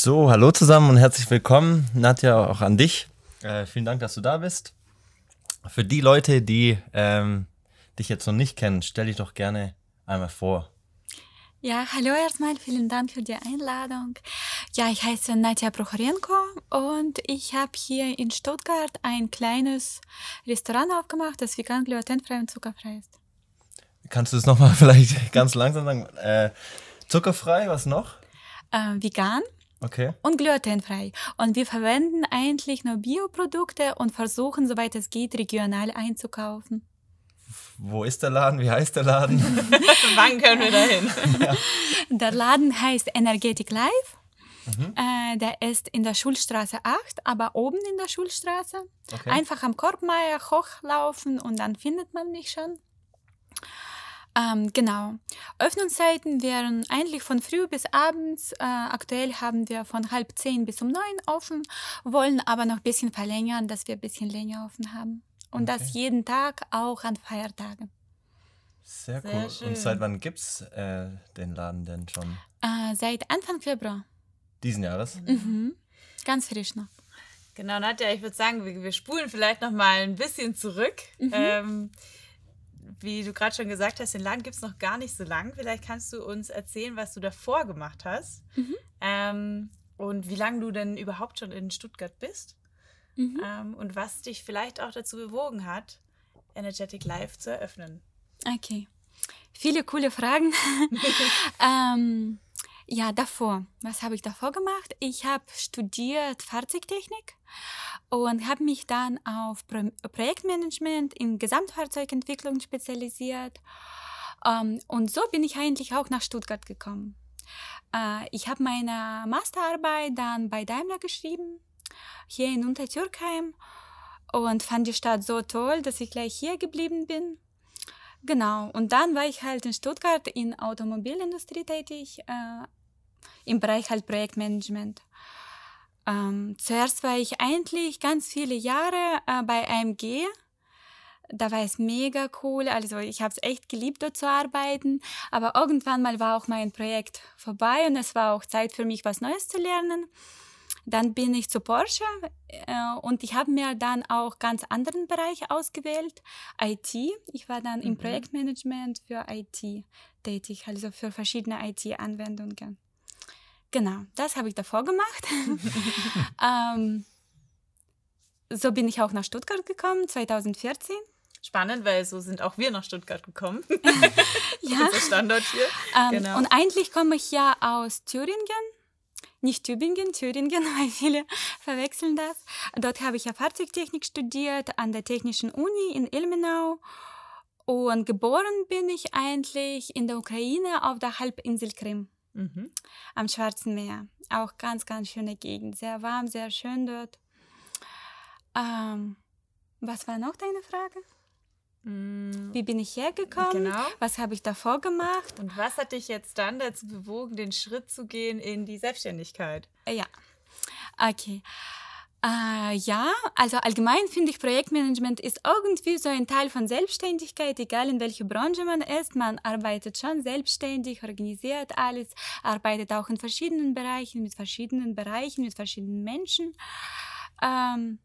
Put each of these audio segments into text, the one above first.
So, hallo zusammen und herzlich willkommen. Nadja, auch an dich. Äh, vielen Dank, dass du da bist. Für die Leute, die ähm, dich jetzt noch nicht kennen, stell dich doch gerne einmal vor. Ja, hallo erstmal, vielen Dank für die Einladung. Ja, ich heiße Nadja Prochorenko und ich habe hier in Stuttgart ein kleines Restaurant aufgemacht, das vegan, glutenfrei und zuckerfrei ist. Kannst du es nochmal vielleicht ganz langsam sagen? Äh, zuckerfrei, was noch? Äh, vegan Okay. und glutenfrei. Und wir verwenden eigentlich nur Bioprodukte und versuchen, soweit es geht, regional einzukaufen. Wo ist der Laden? Wie heißt der Laden? Wann können wir dahin? Der Laden heißt Energetic Life. Äh, der ist in der Schulstraße 8, aber oben in der Schulstraße. Okay. Einfach am Korbmeier hochlaufen und dann findet man mich schon. Ähm, genau. Öffnungszeiten wären eigentlich von früh bis abends. Äh, aktuell haben wir von halb zehn bis um neun offen, wollen aber noch ein bisschen verlängern, dass wir ein bisschen länger offen haben. Und das Okay. jeden Tag, auch an Feiertagen. Sehr Sehr cool. schön. Und seit wann gibt's äh, den Laden denn schon? Äh, seit Anfang Februar. Diesen Jahres? Mhm. Ganz frisch noch. Genau, Nadja, ich würde sagen, wir, wir spulen vielleicht noch mal ein bisschen zurück. Ähm, wie du gerade schon gesagt hast, den Laden gibt es noch gar nicht so lang. Vielleicht kannst du uns erzählen, was du davor gemacht hast ähm, und wie lange du denn überhaupt schon in Stuttgart bist ähm, und was dich vielleicht auch dazu bewogen hat, Energetic Life zu eröffnen. Okay. Viele coole Fragen. ähm, ja, davor. Was habe ich davor gemacht? Ich habe studiert Fahrzeugtechnik und habe mich dann auf Pro Projektmanagement in Gesamtfahrzeugentwicklung spezialisiert. Ähm, und so bin ich eigentlich auch nach Stuttgart gekommen. Äh, ich habe meine Masterarbeit dann bei Daimler geschrieben, hier in Untertürkheim und fand die Stadt so toll, dass ich gleich hier geblieben bin. Genau, und dann war ich halt in Stuttgart in Automobilindustrie tätig, äh, im Bereich halt Projektmanagement. Ähm, zuerst war ich eigentlich ganz viele Jahre äh, bei AMG. Da war es mega cool, also ich habe es echt geliebt, dort zu arbeiten. Aber irgendwann mal war auch mein Projekt vorbei und es war auch Zeit für mich, was Neues zu lernen. Dann bin ich zu Porsche äh, und ich habe mir dann auch ganz anderen Bereich ausgewählt, IT. Ich war dann im Projektmanagement für IT tätig, also für verschiedene IT-Anwendungen. Genau, das habe ich davor gemacht. ähm, so bin ich auch nach Stuttgart gekommen, 2014. Spannend, weil so sind auch wir nach Stuttgart gekommen. Ja. Unser Standort hier. Ähm, Genau. Und eigentlich komme ich ja aus Thüringen. Nicht Tübingen, Thüringen, weil viele verwechseln das. Dort habe ich ja Fahrzeugtechnik studiert an der Technischen Uni in Ilmenau. Und geboren bin ich eigentlich in der Ukraine auf der Halbinsel Krim Mhm. am Schwarzen Meer. Auch ganz, ganz schöne Gegend. Sehr warm, sehr schön dort. Ähm, was war noch deine Frage? Mm, Wie bin ich hergekommen? Genau. Was habe ich davor gemacht? Und was hat dich jetzt dann dazu bewogen, den Schritt zu gehen in die Selbstständigkeit? Äh, Ja, okay. Äh, ja, also allgemein finde ich Projektmanagement ist irgendwie so ein Teil von Selbstständigkeit, egal in welcher Branche man ist. Man arbeitet schon selbstständig, organisiert alles, arbeitet auch in verschiedenen Bereichen, mit verschiedenen Bereichen, mit verschiedenen Menschen. Ähm,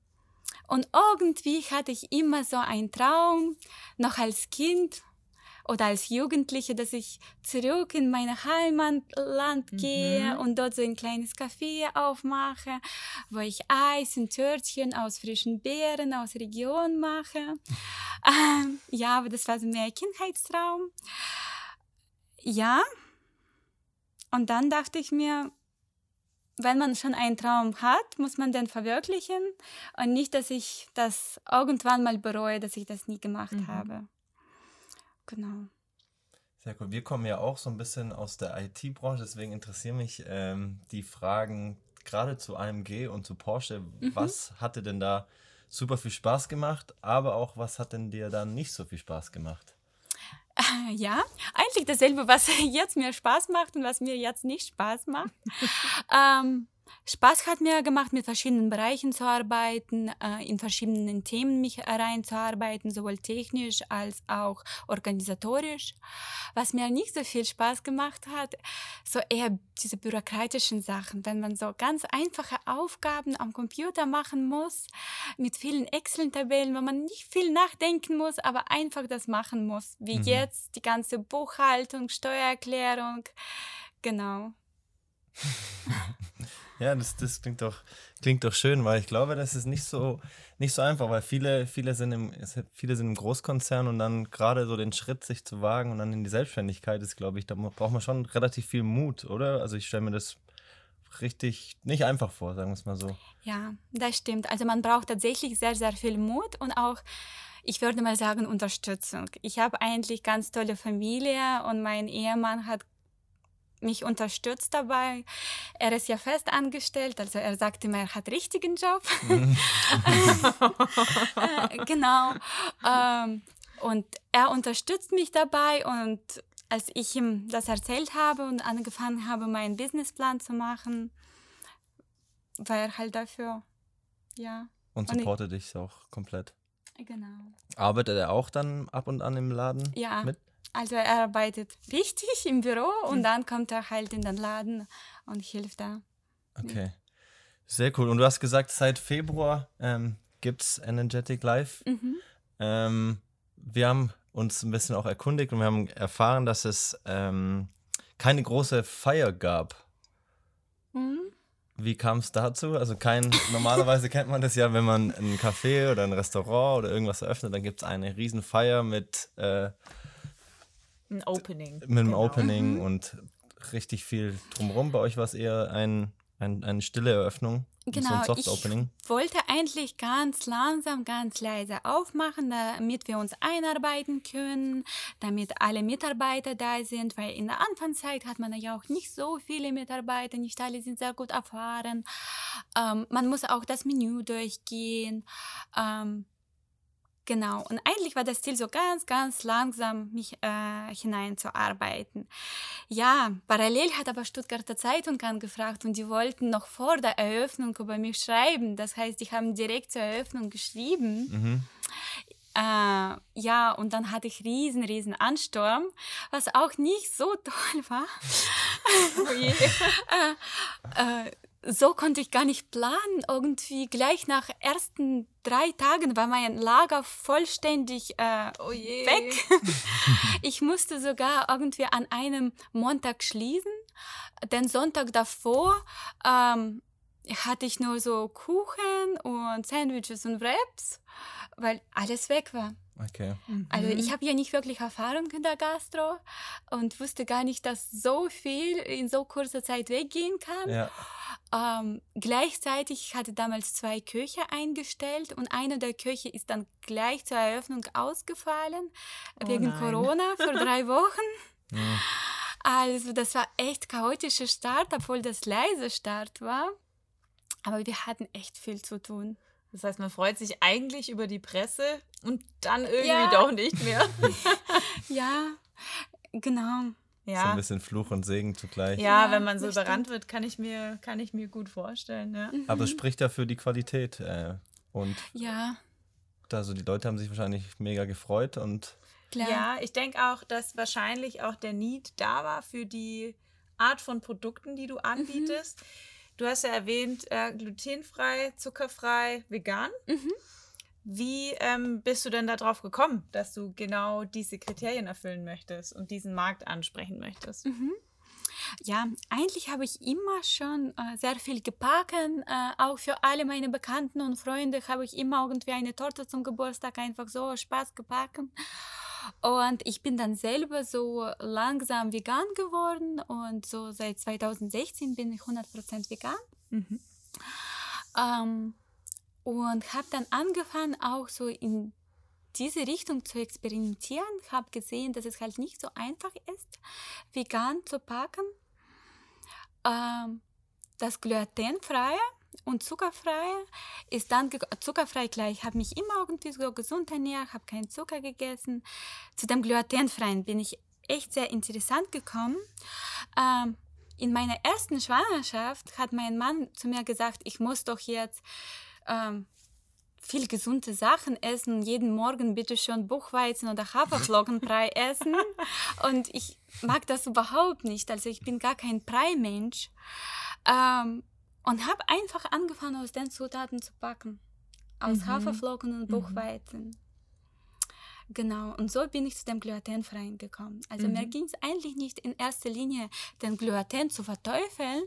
und irgendwie hatte ich immer so einen Traum, noch als Kind oder als Jugendliche, dass ich zurück in mein Heimatland gehe und dort so ein kleines Café aufmache, wo ich Eis und Törtchen aus frischen Beeren aus der Region mache. Ähm, ja, aber das war so mehr Kindheitstraum. Ja. Und dann dachte ich mir, wenn man schon einen Traum hat, muss man den verwirklichen und nicht, dass ich das irgendwann mal bereue, dass ich das nie gemacht habe. Genau. Sehr cool. Wir kommen ja auch so ein bisschen aus der IT-Branche, deswegen interessieren mich ähm, die Fragen gerade zu AMG und zu Porsche. Was hatte denn da super viel Spaß gemacht, aber auch was hat denn dir dann nicht so viel Spaß gemacht? Ja, eigentlich dasselbe, was jetzt mir Spaß macht und was mir jetzt nicht Spaß macht. ähm, Spaß hat mir gemacht, mit verschiedenen Bereichen zu arbeiten, äh, in verschiedenen Themen mich reinzuarbeiten, sowohl technisch als auch organisatorisch. Was mir nicht so viel Spaß gemacht hat, so eher diese bürokratischen Sachen, wenn man so ganz einfache Aufgaben am Computer machen muss, mit vielen Excel-Tabellen, wo man nicht viel nachdenken muss, aber einfach das machen muss, wie mhm. jetzt die ganze Buchhaltung, Steuererklärung, genau. Ja, das, das klingt, doch, klingt doch schön, weil ich glaube, das ist nicht so, nicht so einfach, weil viele, viele, sind im, viele sind im Großkonzern und dann gerade so den Schritt sich zu wagen und dann in die Selbstständigkeit ist, glaube ich, da braucht man schon relativ viel Mut, oder? Also ich stelle mir das richtig nicht einfach vor, sagen wir es mal so. Ja, das stimmt. Also man braucht tatsächlich sehr, sehr viel Mut und auch ich würde mal sagen, Unterstützung. Ich habe eigentlich ganz tolle Familie und mein Ehemann hat mich unterstützt dabei. Er ist ja fest angestellt, also er sagte mir, er hat richtigen Job. Äh, genau. Ähm, und er unterstützt mich dabei und als ich ihm das erzählt habe und angefangen habe, meinen Businessplan zu machen, war er halt dafür, ja. Und supportet dich auch komplett. Genau. Arbeitet er auch dann ab und an im Laden ja. mit? Also er arbeitet richtig im Büro und mhm. dann kommt er halt in den Laden und hilft da. Okay. Sehr cool. Und du hast gesagt, seit Februar ähm, gibt es Energetic Live. Mhm. Ähm, wir haben uns ein bisschen auch erkundigt und wir haben erfahren, dass es ähm, keine große Feier gab. Mhm. Wie kam es dazu? Also kein, normalerweise kennt man das ja, wenn man ein Café oder ein Restaurant oder irgendwas eröffnet, dann gibt es eine Riesenfeier mit äh, ein Opening. Mit einem genau. Opening mhm. und richtig viel drumherum. Bei euch war es eher ein, ein, eine stille Eröffnung. Genau, so ich wollte eigentlich ganz langsam, ganz leise aufmachen, damit wir uns einarbeiten können, damit alle Mitarbeiter da sind, weil in der Anfangszeit hat man ja auch nicht so viele Mitarbeiter, nicht alle sind sehr gut erfahren. Ähm, man muss auch das Menü durchgehen. Ähm, Genau, und eigentlich war das Ziel so ganz, ganz langsam, mich äh, hineinzuarbeiten. Ja, parallel hat aber Stuttgarter Zeitung angefragt und die wollten noch vor der Eröffnung über mich schreiben. Das heißt, die haben direkt zur Eröffnung geschrieben. Mhm. Äh, ja, und dann hatte ich riesen, riesen Ansturm, was auch nicht so toll war. oh äh, äh, so konnte ich gar nicht planen. Irgendwie gleich nach ersten drei Tagen war mein Lager vollständig äh, oh weg. ich musste sogar irgendwie an einem Montag schließen. Den Sonntag davor ähm, hatte ich nur so Kuchen und Sandwiches und Wraps, weil alles weg war. Okay. Also ich mhm. habe ja nicht wirklich Erfahrung in der Gastro und wusste gar nicht, dass so viel in so kurzer Zeit weggehen kann. Ja. Ähm, gleichzeitig hatte damals zwei Köche eingestellt und eine der Köche ist dann gleich zur Eröffnung ausgefallen oh wegen nein. Corona für drei Wochen. Ja. Also das war echt chaotischer Start, obwohl das leise Start war. Aber wir hatten echt viel zu tun. Das heißt, man freut sich eigentlich über die Presse und dann irgendwie ja. doch nicht mehr. ja, genau. Ja. So ein bisschen Fluch und Segen zugleich. Ja, ja wenn man so überrannt wird, kann ich mir, kann ich mir gut vorstellen. Ja. Mhm. Aber es spricht ja für die Qualität. Äh, und ja. Also die Leute haben sich wahrscheinlich mega gefreut und. Klar. Ja, ich denke auch, dass wahrscheinlich auch der Need da war für die Art von Produkten, die du anbietest. Mhm. Du hast ja erwähnt, äh, glutenfrei, zuckerfrei, vegan. Mhm. Wie ähm, bist du denn darauf gekommen, dass du genau diese Kriterien erfüllen möchtest und diesen Markt ansprechen möchtest? Mhm. Ja, eigentlich habe ich immer schon äh, sehr viel gebacken. Äh, auch für alle meine Bekannten und Freunde habe ich immer irgendwie eine Torte zum Geburtstag einfach so Spaß gebacken. Und ich bin dann selber so langsam vegan geworden und so seit 2016 bin ich 100% vegan. Mhm. Ähm, und habe dann angefangen, auch so in diese Richtung zu experimentieren. Habe gesehen, dass es halt nicht so einfach ist, vegan zu backen. Ähm, das glutenfreie und zuckerfrei ist dann zuckerfrei gleich. Ich habe mich immer irgendwie so gesund ernährt, habe keinen Zucker gegessen. Zu dem glutenfreien bin ich echt sehr interessant gekommen. Ähm, in meiner ersten Schwangerschaft hat mein Mann zu mir gesagt, ich muss doch jetzt ähm, viel gesunde Sachen essen, jeden Morgen bitte schon Buchweizen oder Haferflockenbrei essen. Und ich mag das überhaupt nicht. Also ich bin gar kein Brei-Mensch. Ähm, und habe einfach angefangen, aus den Zutaten zu backen. Aus mhm. Haferflocken und mhm. Buchweizen. Mhm. Genau, und so bin ich zu dem Glutenfreien gekommen. Also mhm. mir ging es eigentlich nicht in erster Linie, den Gluten zu verteufeln,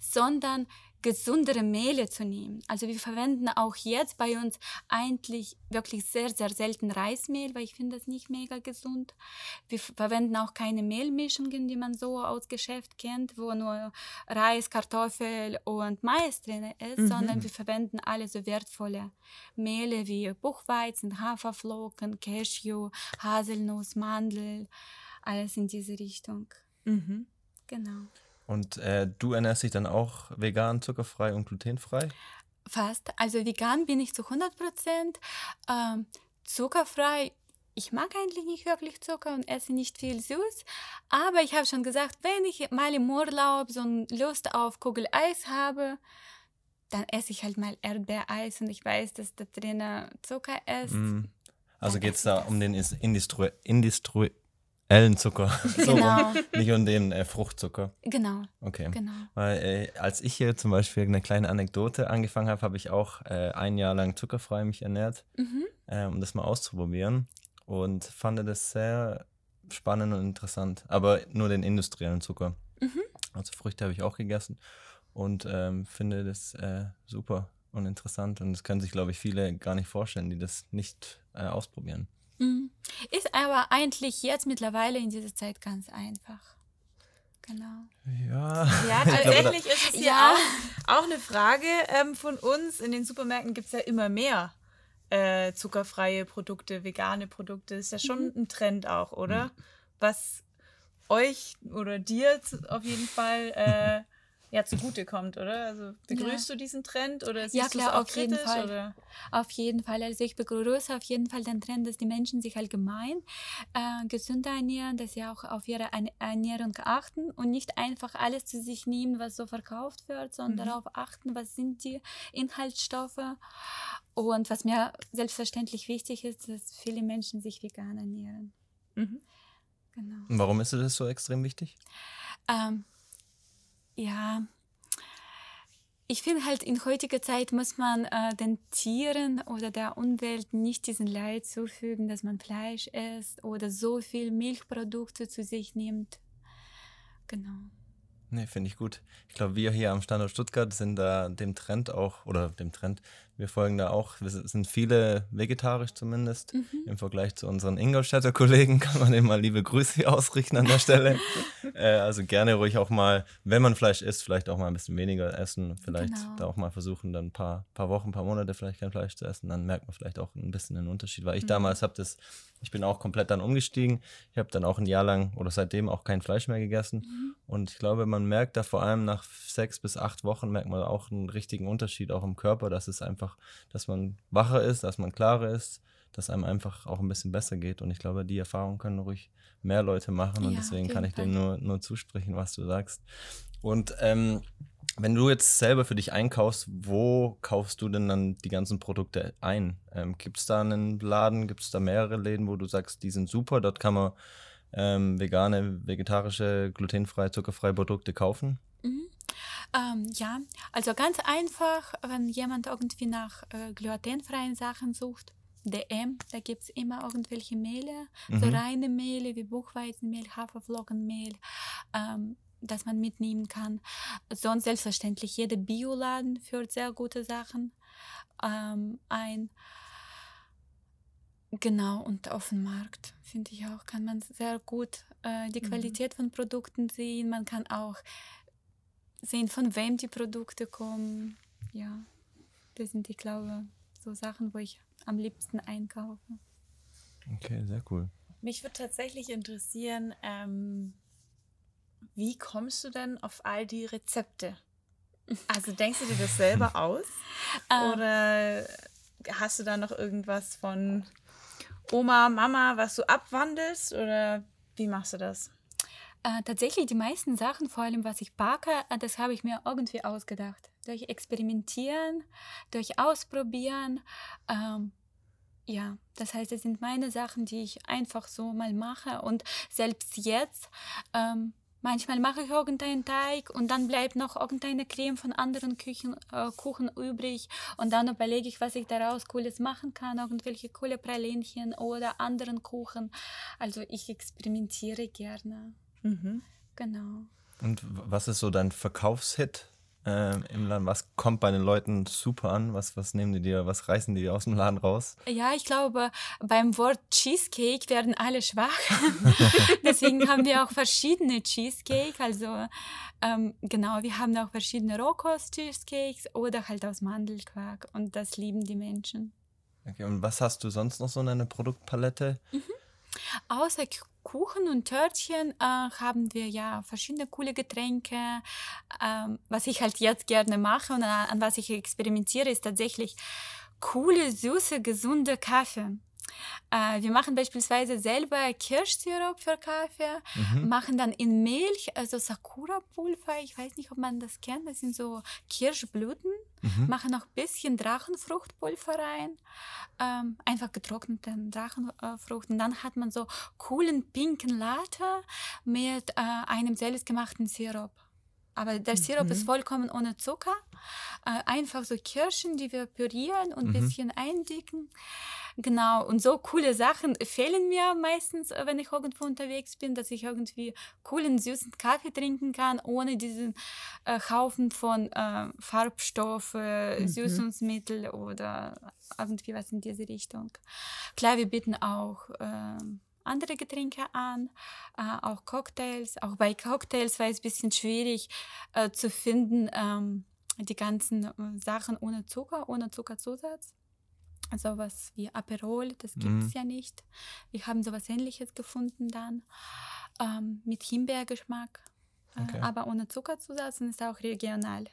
sondern gesundere Mehle zu nehmen. Also wir verwenden auch jetzt bei uns eigentlich wirklich sehr, sehr selten Reismehl, weil ich finde das nicht mega gesund. Wir verwenden auch keine Mehlmischungen, die man so aus Geschäft kennt, wo nur Reis, Kartoffel und Mais drin ist, mhm. sondern wir verwenden alle so wertvolle Mehle wie Buchweizen, Haferflocken, Cashew, Haselnuss, Mandel, alles in diese Richtung. Mhm. Genau. Und äh, du ernährst dich dann auch vegan, zuckerfrei und glutenfrei? Fast. Also vegan bin ich zu 100 Prozent. Ähm, zuckerfrei, ich mag eigentlich nicht wirklich Zucker und esse nicht viel süß. Aber ich habe schon gesagt, wenn ich mal im Urlaub so Lust auf Kugeleis habe, dann esse ich halt mal Erdbeereis und ich weiß, dass da drin Zucker ist. Mm. Also geht es da um den Industrie, Industrie, Ellenzucker. so genau. Nicht um den äh, Fruchtzucker. Genau. Okay. Genau. Weil äh, als ich hier zum Beispiel eine kleine Anekdote angefangen habe, habe ich auch äh, ein Jahr lang zuckerfrei mich ernährt, mhm. äh, um das mal auszuprobieren. Und fand das sehr spannend und interessant. Aber nur den industriellen Zucker. Mhm. Also Früchte habe ich auch gegessen und ähm, finde das äh, super und interessant. Und das können sich, glaube ich, viele gar nicht vorstellen, die das nicht äh, ausprobieren. Mhm. Ist aber eigentlich jetzt mittlerweile in dieser Zeit ganz einfach. Genau. Ja. Ja, tatsächlich ist es ja, auch, auch, eine Frage ähm, von uns. In den Supermärkten gibt es ja immer mehr äh, zuckerfreie Produkte, vegane Produkte. Das ist ja schon mhm. ein Trend auch, oder? Mhm. Was euch oder dir auf jeden Fall äh, ja zugutekommt, oder? Also begrüßt ja. du diesen Trend oder siehst ja, klar, auch auf kritisch, jeden Fall. Oder? Auf jeden Fall. Also ich begrüße auf jeden Fall den Trend, dass die Menschen sich allgemein äh, gesünder ernähren, dass sie auch auf ihre Ernährung achten und nicht einfach alles zu sich nehmen, was so verkauft wird, sondern mhm. darauf achten, was sind die Inhaltsstoffe. Und was mir selbstverständlich wichtig ist, dass viele Menschen sich vegan ernähren. Mhm. Genau. Warum ist das so extrem wichtig? Ähm, ja, ich finde halt, in heutiger Zeit muss man äh, den Tieren oder der Umwelt nicht diesen Leid zufügen, dass man Fleisch isst oder so viel Milchprodukte zu sich nimmt. Genau. Nee, finde ich gut. Ich glaube, wir hier am Standort Stuttgart sind da dem Trend auch, oder dem Trend, wir folgen da auch, wir sind viele vegetarisch zumindest. Mhm. Im Vergleich zu unseren Ingolstädter Kollegen kann man immer liebe Grüße ausrichten an der Stelle. äh, also gerne ruhig auch mal, wenn man Fleisch isst, vielleicht auch mal ein bisschen weniger essen. Vielleicht genau. da auch mal versuchen, dann ein paar, paar Wochen, ein paar Monate vielleicht kein Fleisch zu essen. Dann merkt man vielleicht auch ein bisschen den Unterschied. Weil ich mhm. damals habe das, ich bin auch komplett dann umgestiegen. Ich habe dann auch ein Jahr lang oder seitdem auch kein Fleisch mehr gegessen. Mhm. Und ich glaube, man merkt da vor allem nach sechs bis acht Wochen, merkt man auch einen richtigen Unterschied auch im Körper, dass es einfach einfach, dass man wacher ist, dass man klarer ist, dass einem einfach auch ein bisschen besser geht. Und ich glaube, die Erfahrung können ruhig mehr Leute machen. Und ja, deswegen kann ich Fall. dem nur, nur zusprechen, was du sagst. Und ähm, wenn du jetzt selber für dich einkaufst, wo kaufst du denn dann die ganzen Produkte ein? Ähm, gibt es da einen Laden, gibt es da mehrere Läden, wo du sagst, die sind super, dort kann man ähm, vegane, vegetarische, glutenfreie, zuckerfreie Produkte kaufen? Mhm. Ähm, ja, also ganz einfach, wenn jemand irgendwie nach äh, glutenfreien Sachen sucht, DM, da gibt es immer irgendwelche Mehle, mhm. so reine Mehle wie Buchweizenmehl, Haferflockenmehl, ähm, das man mitnehmen kann. Sonst selbstverständlich jeder Bioladen führt sehr gute Sachen ähm, ein. Genau, und auf dem Markt, finde ich auch, kann man sehr gut äh, die mhm. Qualität von Produkten sehen. Man kann auch sehen, von wem die Produkte kommen. Ja, das sind, ich glaube, so Sachen, wo ich am liebsten einkaufe. Okay, sehr cool. Mich würde tatsächlich interessieren, ähm, wie kommst du denn auf all die Rezepte? Also denkst du dir das selber aus? Ähm. Oder hast du da noch irgendwas von Oma, Mama, was du abwandelst? Oder wie machst du das? Äh, tatsächlich die meisten Sachen, vor allem was ich backe, äh, das habe ich mir irgendwie ausgedacht. Durch Experimentieren, durch Ausprobieren. Ähm, ja, das heißt, es sind meine Sachen, die ich einfach so mal mache. Und selbst jetzt, ähm, manchmal mache ich irgendeinen Teig und dann bleibt noch irgendeine Creme von anderen Küchen, äh, Kuchen übrig. Und dann überlege ich, was ich daraus Cooles machen kann. Irgendwelche coole Pralinchen oder anderen Kuchen. Also ich experimentiere gerne. Mhm. Genau. Und was ist so dein Verkaufshit äh, im Laden? Was kommt bei den Leuten super an? Was, was nehmen die dir, was reißen die aus dem Laden raus? Ja, ich glaube, beim Wort Cheesecake werden alle schwach. Deswegen haben wir auch verschiedene Cheesecake. Also ähm, genau, wir haben auch verschiedene Rohkost-Cheesecakes oder halt aus Mandelquark. Und das lieben die Menschen. Okay, und was hast du sonst noch so in deiner Produktpalette? Mhm. Außer Kuchen und Törtchen äh, haben wir ja verschiedene coole Getränke. Ähm, was ich halt jetzt gerne mache und an, an was ich experimentiere, ist tatsächlich coole, süße, gesunde Kaffee. Äh, wir machen beispielsweise selber Kirschsirup für Kaffee, mhm. machen dann in Milch, also Sakura-Pulver, ich weiß nicht, ob man das kennt, das sind so Kirschblüten, mhm. machen noch ein bisschen Drachenfruchtpulver rein, ähm, einfach getrockneten Drachenfrucht und dann hat man so coolen pinken Latte mit äh, einem selbstgemachten Sirup. Aber der Sirup mhm. ist vollkommen ohne Zucker. Äh, einfach so Kirschen, die wir pürieren und ein mhm. bisschen eindicken. Genau, und so coole Sachen fehlen mir meistens, äh, wenn ich irgendwo unterwegs bin, dass ich irgendwie coolen, süßen Kaffee trinken kann, ohne diesen äh, Haufen von äh, Farbstoffe, mhm. Süßungsmittel oder irgendwie was in diese Richtung. Klar, wir bieten auch äh, andere Getränke an, äh, auch Cocktails. Auch bei Cocktails war es ein bisschen schwierig äh, zu finden, ähm, die ganzen äh, Sachen ohne Zucker, ohne Zuckerzusatz sowas wie Aperol, das gibt es mhm. ja nicht. Wir haben sowas ähnliches gefunden dann ähm, mit Himbeergeschmack, äh, okay. aber ohne Zuckerzusatz und ist auch regional.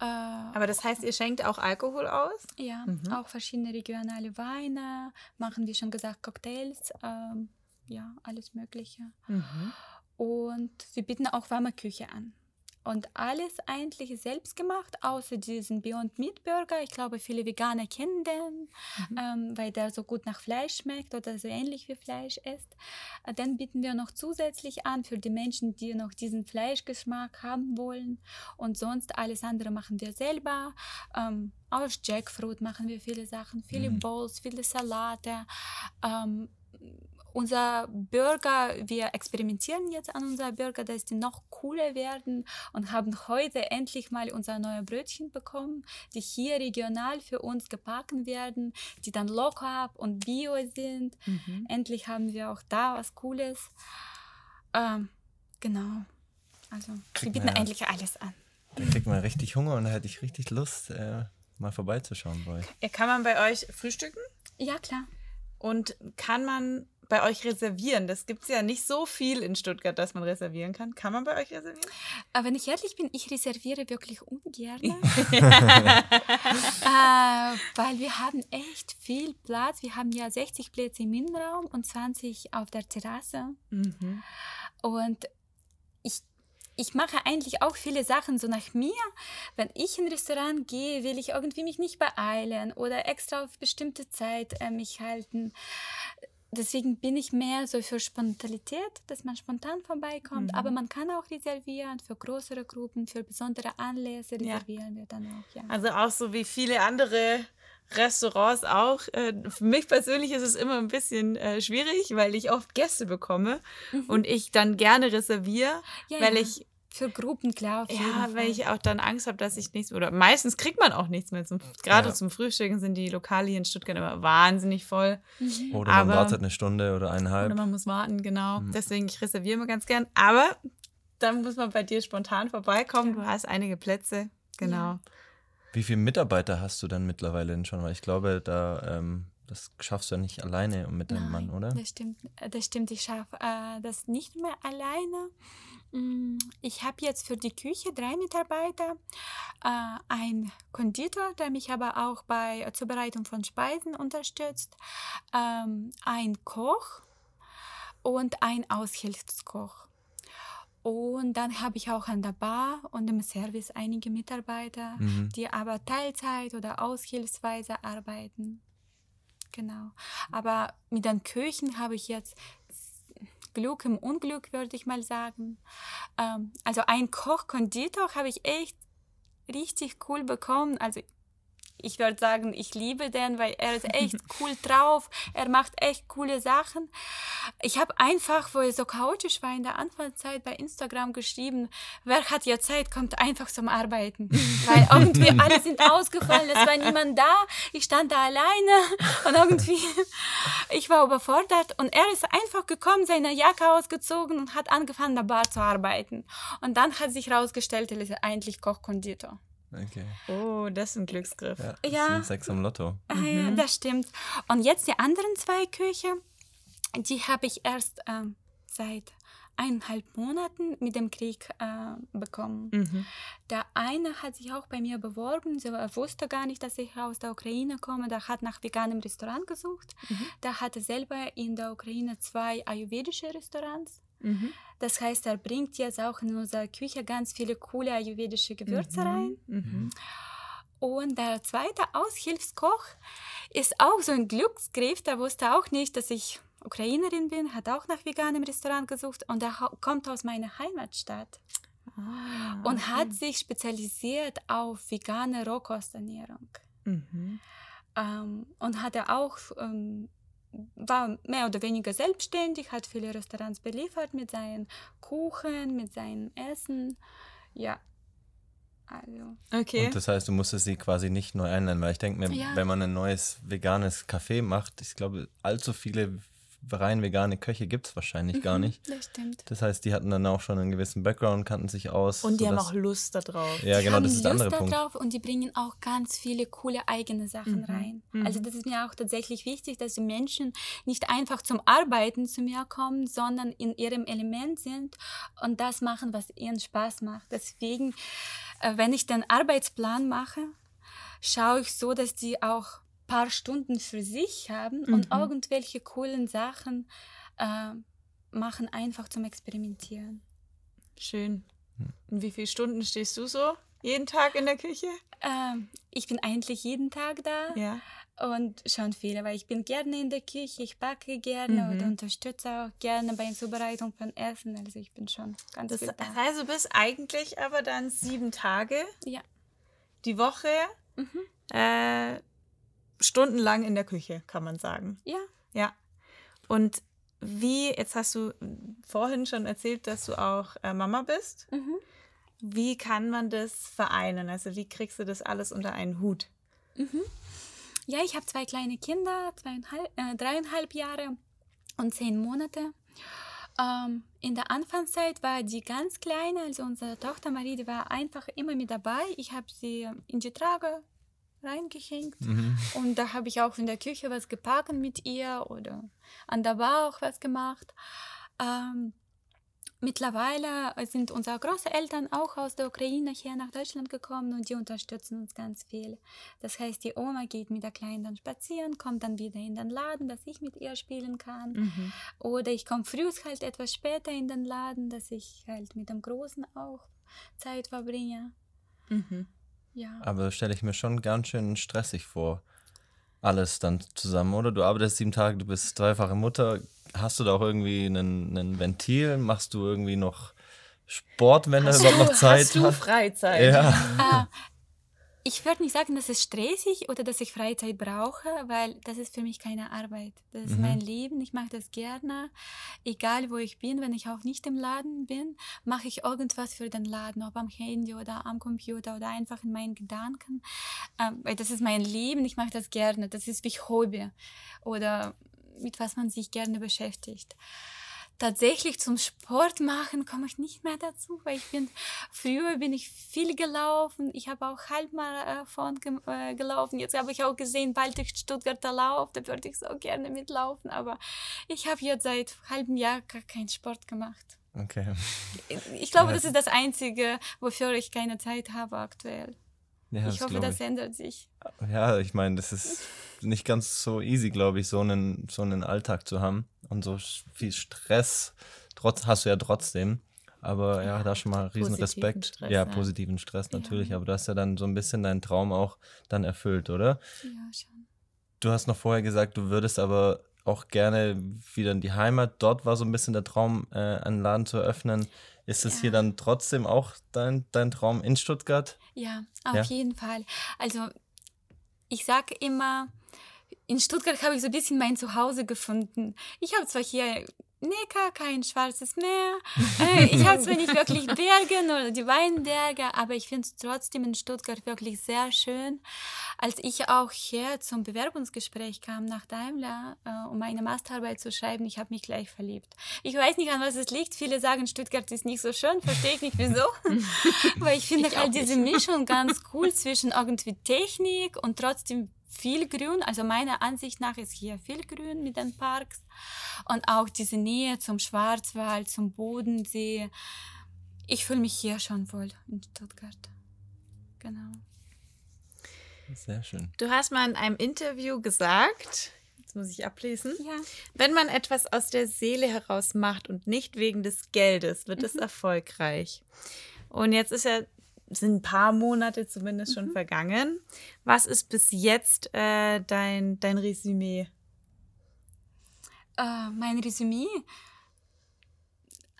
Äh, aber das heißt, ihr schenkt auch Alkohol aus? Ja, mhm. auch verschiedene regionale Weine, machen wie schon gesagt Cocktails, ähm, ja, alles Mögliche. Mhm. Und wir bieten auch warme Küche an. Und alles eigentlich selbst gemacht, außer diesen Beyond Meat Burger. Ich glaube, viele Veganer kennen den, mhm. ähm, weil der so gut nach Fleisch schmeckt oder so ähnlich wie Fleisch ist. Äh, den bieten wir noch zusätzlich an für die Menschen, die noch diesen Fleischgeschmack haben wollen. Und sonst alles andere machen wir selber. Ähm, aus Jackfruit machen wir viele Sachen, viele mhm. Bowls, viele Salate. Ähm, unser Burger, wir experimentieren jetzt an unser Burger, dass die noch cooler werden und haben heute endlich mal unser neue Brötchen bekommen, die hier regional für uns gebacken werden, die dann locker und bio sind. Mhm. Endlich haben wir auch da was Cooles. Ähm, genau. Also, wir bieten eigentlich alles an. Da kriegt man richtig Hunger und da hätte ich richtig Lust, äh, mal vorbeizuschauen bei euch. Kann man bei euch frühstücken? Ja, klar. Und kann man bei euch reservieren? Das gibt es ja nicht so viel in Stuttgart, dass man reservieren kann. Kann man bei euch reservieren? Aber wenn ich ehrlich bin, ich reserviere wirklich ungern. äh, weil wir haben echt viel Platz. Wir haben ja 60 Plätze im Innenraum und 20 auf der Terrasse. Mhm. Und ich ich mache eigentlich auch viele Sachen so nach mir. Wenn ich in ein Restaurant gehe, will ich irgendwie mich nicht beeilen oder extra auf bestimmte Zeit äh, mich halten deswegen bin ich mehr so für Spontanität, dass man spontan vorbeikommt, mhm. aber man kann auch reservieren für größere Gruppen, für besondere Anlässe reservieren ja. wir dann auch. Ja. Also auch so wie viele andere Restaurants auch. Äh, für mich persönlich ist es immer ein bisschen äh, schwierig, weil ich oft Gäste bekomme mhm. und ich dann gerne reserviere, ja, weil ich für Gruppen, klar. Auf ja, weil ich auch dann Angst habe, dass ich nichts, oder meistens kriegt man auch nichts mehr. Zum, gerade ja. zum Frühstücken sind die Lokale hier in Stuttgart immer wahnsinnig voll. Mhm. Oder man wartet eine Stunde oder eineinhalb. Oder man muss warten, genau. Mhm. Deswegen, ich reserviere immer ganz gern. Aber dann muss man bei dir spontan vorbeikommen. Du hast einige Plätze, genau. Ja. Wie viele Mitarbeiter hast du dann mittlerweile denn schon? Weil ich glaube, da ähm, das schaffst du ja nicht alleine mit deinem Mann, oder? Das stimmt, das stimmt. Ich schaffe äh, das nicht mehr alleine. Mm, ich habe jetzt für die Küche drei Mitarbeiter, äh, ein Konditor, der mich aber auch bei Zubereitung von Speisen unterstützt, ähm, ein Koch und ein Aushilfskoch. Und dann habe ich auch an der Bar und im Service einige Mitarbeiter, Mhm. die aber Teilzeit oder aushilfsweise arbeiten. Genau. Aber mit den Küchen habe ich jetzt Glück im Unglück, würde ich mal sagen. Ähm, also ein Koch-Konditor habe ich echt richtig cool bekommen. Also ich würde sagen, ich liebe den, weil er ist echt cool drauf. Er macht echt coole Sachen. Ich habe einfach, wo er so chaotisch war in der Anfangszeit bei Instagram geschrieben, wer hat ja Zeit, kommt einfach zum Arbeiten. weil irgendwie alle sind ausgefallen, es war niemand da. Ich stand da alleine und irgendwie, ich war überfordert und er ist einfach gekommen, seine Jacke ausgezogen und hat angefangen, der Bar zu arbeiten. Und dann hat sich herausgestellt, er ist eigentlich Koch-Konditor. Okay. Oh, das ist ein Glücksgriff. Ja, das Ja. sind sechs am Lotto. Ah, ja, das stimmt. Und jetzt die anderen zwei Küche, die habe ich erst ähm, seit eineinhalb Monaten mit dem Krieg äh, bekommen. Mhm. Der eine hat sich auch bei mir beworben, so, er wusste gar nicht, dass ich aus der Ukraine komme. Der hat nach veganem Restaurant gesucht. Der hatte selber in der Ukraine zwei ayurvedische Restaurants. Mhm. Das heißt, er bringt jetzt auch in unsere Küche ganz viele coole ayurvedische Gewürze rein. Mhm. Und der zweite Aushilfskoch ist auch so ein Glücksgriff. Der wusste auch nicht, dass ich Ukrainerin bin, hat auch nach veganem Restaurant gesucht und er kommt aus meiner Heimatstadt Ah, und hat sich spezialisiert auf vegane Rohkosternährung. Mhm. Ähm, und hat er auch, ähm, war mehr oder weniger selbstständig, hat viele Restaurants beliefert mit seinen Kuchen, mit seinen Essen. Ja, also. Okay. Und das heißt, du musstest sie quasi nicht neu einlernen, weil ich denke mir, Ja. wenn man ein neues veganes Café macht, ich glaube, allzu viele rein vegane Köche gibt es wahrscheinlich gar nicht. Das stimmt. Das heißt, die hatten dann auch schon einen gewissen Background, kannten sich aus. Und die haben sodass- auch Lust darauf. Ja, die genau, haben das ist der Lust andere Punkt. darauf und die bringen auch ganz viele coole eigene Sachen Mhm. rein. Mhm. Also das ist mir auch tatsächlich wichtig, dass die Menschen nicht einfach zum Arbeiten zu mir kommen, sondern in ihrem Element sind und das machen, was ihnen Spaß macht. Deswegen, äh, wenn ich den Arbeitsplan mache, schaue ich so, dass die auch paar Stunden für sich haben und Mhm. irgendwelche coolen Sachen äh, machen, einfach zum Experimentieren. Schön. Hm. Und wie viele Stunden stehst du so jeden Tag in der Küche? Ähm, ich bin eigentlich jeden Tag da. Ja. Und schon viele, weil ich bin gerne in der Küche, ich backe gerne Mhm. und unterstütze auch gerne bei der Zubereitung von Essen. Also ich bin schon ganz Das viel da. heißt, du bist eigentlich aber dann sieben Tage Ja. die Woche Mhm. äh, stundenlang in der Küche, kann man sagen. Ja. Ja. Und wie, jetzt hast du vorhin schon erzählt, dass du auch äh, Mama bist. Mhm. Wie kann man das vereinen? Also wie kriegst du das alles unter einen Hut? Ja, ich habe zwei kleine Kinder, zweieinhalb, äh, dreieinhalb Jahre und zehn Monate. Ähm, in der Anfangszeit war die ganz kleine, also unsere Tochter Marie, die war einfach immer mit dabei. Ich habe sie in die Trage reingehängt Mhm. und da habe ich auch in der Küche was gepackt mit ihr oder an der Bar auch was gemacht. Ähm, mittlerweile sind unsere Großeltern auch aus der Ukraine hier nach Deutschland gekommen und die unterstützen uns ganz viel. Das heißt, die Oma geht mit der Kleinen dann spazieren, kommt dann wieder in den Laden, dass ich mit ihr spielen kann. Mhm. Oder ich komme früh halt etwas später in den Laden, dass ich halt mit dem Großen auch Zeit verbringe. Mhm. Ja. Aber das stelle ich mir schon ganz schön stressig vor. Alles dann zusammen, oder? Du arbeitest sieben Tage, du bist dreifache Mutter. Hast du da auch irgendwie einen, einen Ventil? Machst du irgendwie noch Sport, wenn du Hast überhaupt du, noch Zeit hast du hast? Freizeit? Ja. Äh, ich würde nicht sagen, dass es stressig oder dass ich Freizeit brauche, weil das ist für mich keine Arbeit. Das ist Mhm. mein Leben. Ich mache das gerne. Egal wo ich bin, wenn ich auch nicht im Laden bin, mache ich irgendwas für den Laden, ob am Handy oder am Computer oder einfach in meinen Gedanken. Ähm, weil das ist mein Leben. Ich mache das gerne. Das ist wie Hobby oder mit was man sich gerne beschäftigt tatsächlich zum Sport machen komme ich nicht mehr dazu, weil ich bin früher bin ich viel gelaufen. Ich habe auch Halbmarathon ge äh, gelaufen. Jetzt habe ich auch gesehen, bald durch Stuttgarter Lauf, da würde ich so gerne mitlaufen, aber ich habe jetzt seit halbem Jahr gar keinen Sport gemacht. Okay. Ich glaube, das ist das Einzige, wofür ich keine Zeit habe aktuell. Ja, ich hoffe, glaub das ändert sich. Ja, ich meine, das ist nicht ganz so easy, glaube ich, so einen, so einen Alltag zu haben. Und so viel Stress trotz, hast du ja trotzdem. Aber ja, da schon mal riesen Positiven Respekt. Stress, ja, ja. positiven Stress natürlich. Ja. Aber du hast ja dann so ein bisschen deinen Traum auch dann erfüllt, oder? Ja, schon. Du hast noch vorher gesagt, du würdest aber auch gerne wieder in die Heimat. Dort war so ein bisschen der Traum, äh, einen Laden zu eröffnen. Ist es Ja. hier dann trotzdem auch dein, dein Traum in Stuttgart? Ja, auf Ja. jeden Fall. Also ich sage immer, in Stuttgart habe ich so ein bisschen mein Zuhause gefunden. Ich habe zwar hier Neckar, kein schwarzes Meer. Äh, ich habe zwar nicht wirklich Berge oder die Weinberge, aber ich finde es trotzdem in Stuttgart wirklich sehr schön. Als ich auch hier zum Bewerbungsgespräch kam nach Daimler, äh, um meine Masterarbeit zu schreiben, ich habe mich gleich verliebt. Ich weiß nicht, an was es liegt. Viele sagen, Stuttgart ist nicht so schön, verstehe ich nicht wieso. Weil ich finde halt diese Mischung ganz cool zwischen irgendwie Technik und trotzdem viel Grün. Also meiner Ansicht nach ist hier viel Grün mit den Parks und auch diese Nähe zum Schwarzwald, zum Bodensee. Ich fühle mich hier schon wohl in Stuttgart. Genau. Sehr schön. Du hast mal in einem Interview gesagt, jetzt muss ich ablesen, Ja. wenn man etwas aus der Seele heraus macht und nicht wegen des Geldes, wird es erfolgreich. Und jetzt ist ja sind ein paar Monate zumindest schon vergangen. Was ist bis jetzt äh, dein, dein Resümee? Äh, mein Resümee.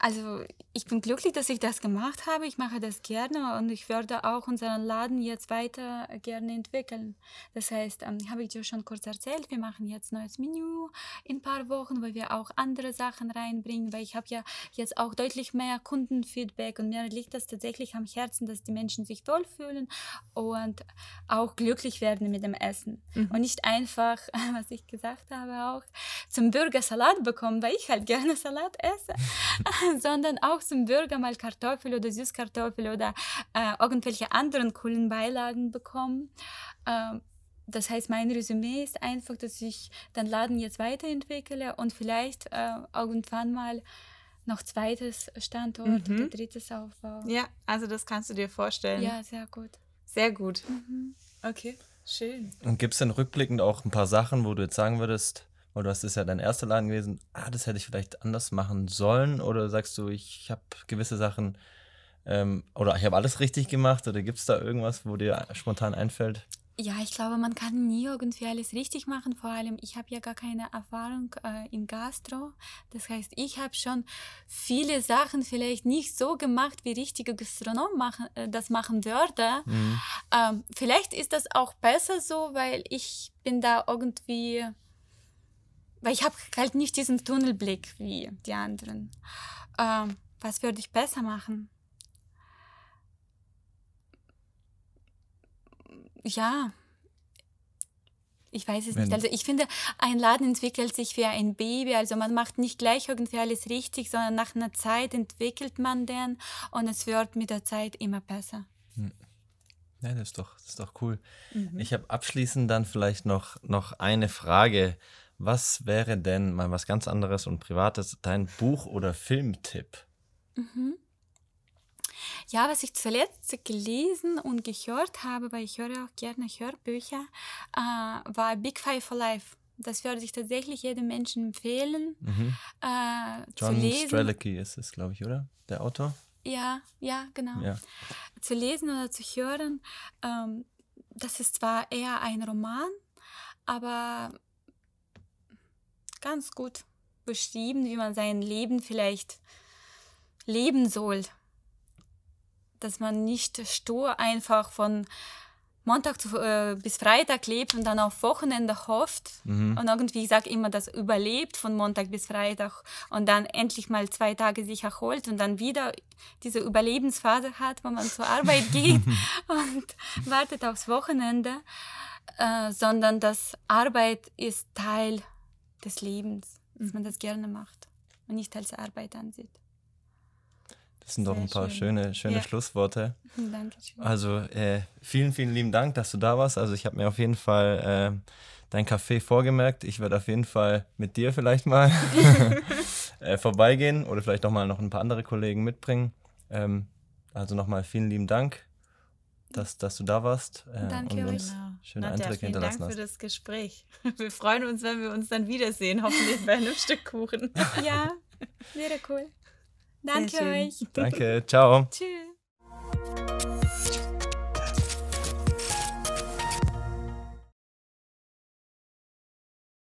Also ich bin glücklich, dass ich das gemacht habe. Ich mache das gerne und ich werde auch unseren Laden jetzt weiter gerne entwickeln. Das heißt, ähm, habe ich dir schon kurz erzählt, wir machen jetzt neues Menü in ein paar Wochen, weil wir auch andere Sachen reinbringen, weil ich habe ja jetzt auch deutlich mehr Kundenfeedback und mir liegt das tatsächlich am Herzen, dass die Menschen sich wohlfühlen und auch glücklich werden mit dem Essen. Und nicht einfach, was ich gesagt habe, auch zum Burger Salat bekommen, weil ich halt gerne Salat esse, sondern auch zum Burger mal Kartoffel oder Süßkartoffel oder äh, irgendwelche anderen coolen Beilagen bekommen. Ähm, das heißt, mein Resümee ist einfach, dass ich den Laden jetzt weiterentwickle und vielleicht äh, irgendwann mal noch zweites Standort oder drittes Aufbau. Ja, also das kannst du dir vorstellen. Ja, sehr gut. Sehr gut. Okay, schön. Und gibt es denn rückblickend auch ein paar Sachen, wo du jetzt sagen würdest, weil du hast ist ja dein erster Laden gewesen, ah, das hätte ich vielleicht anders machen sollen? Oder sagst du, ich habe gewisse Sachen ähm, oder ich habe alles richtig gemacht? Oder gibt es da irgendwas, wo dir spontan einfällt? Ja, ich glaube, man kann nie irgendwie alles richtig machen. Vor allem, ich habe ja gar keine Erfahrung äh, in Gastro. Das heißt, ich habe schon viele Sachen vielleicht nicht so gemacht, wie richtige Gastronom machen, äh, das machen würde. Ähm, vielleicht ist das auch besser so, weil ich bin da irgendwie, weil ich habe halt nicht diesen Tunnelblick wie die anderen. Ähm, was würde ich besser machen? Ja, ich weiß es Wenn- nicht. Also ich finde, ein Laden entwickelt sich wie ein Baby. Also man macht nicht gleich irgendwie alles richtig, sondern nach einer Zeit entwickelt man den und es wird mit der Zeit immer besser. Ja, das ist doch, das ist doch cool. Ich habe abschließend dann vielleicht noch, noch eine Frage. Was wäre denn mal was ganz anderes und Privates, dein Buch- oder Filmtipp? Ja, was ich zuletzt gelesen und gehört habe, weil ich höre auch gerne Hörbücher, äh, war Big Five for Life. Das würde ich tatsächlich jedem Menschen empfehlen, äh, zu John. Strelicky ist es, glaube ich, oder? Der Autor? Ja, ja, genau. Ja. Zu lesen oder zu hören. Ähm, das ist zwar eher ein Roman, aber ganz gut beschrieben, wie man sein Leben vielleicht leben soll. Dass man nicht stur einfach von Montag zu, äh, bis Freitag lebt und dann auf Wochenende hofft und irgendwie, ich sage immer, das überlebt von Montag bis Freitag und dann endlich mal zwei Tage sich erholt und dann wieder diese Überlebensphase hat, wo man zur Arbeit geht und wartet aufs Wochenende, äh, sondern dass Arbeit ist Teil des Lebens, dass man das gerne macht und nicht als Arbeit ansieht. Das sind doch Sehr ein paar schön. schöne, schöne Ja. Schlussworte. Dankeschön. Also äh, vielen, vielen lieben Dank, dass du da warst. Also ich habe mir auf jeden Fall äh, dein Café vorgemerkt. Ich werde auf jeden Fall mit dir vielleicht mal äh, vorbeigehen oder vielleicht auch mal noch ein paar andere Kollegen mitbringen. Ähm, also nochmal vielen lieben Dank. dass, dass du da warst äh, Danke und euch. Uns Genau. schöne Nadja, Eindrücke vielen Dank hinterlassen für hast. das Gespräch. Wir freuen uns, wenn wir uns dann wiedersehen, hoffentlich bei einem Stück Kuchen. Ja, wäre cool. Danke euch. Danke, ciao. Tschüss.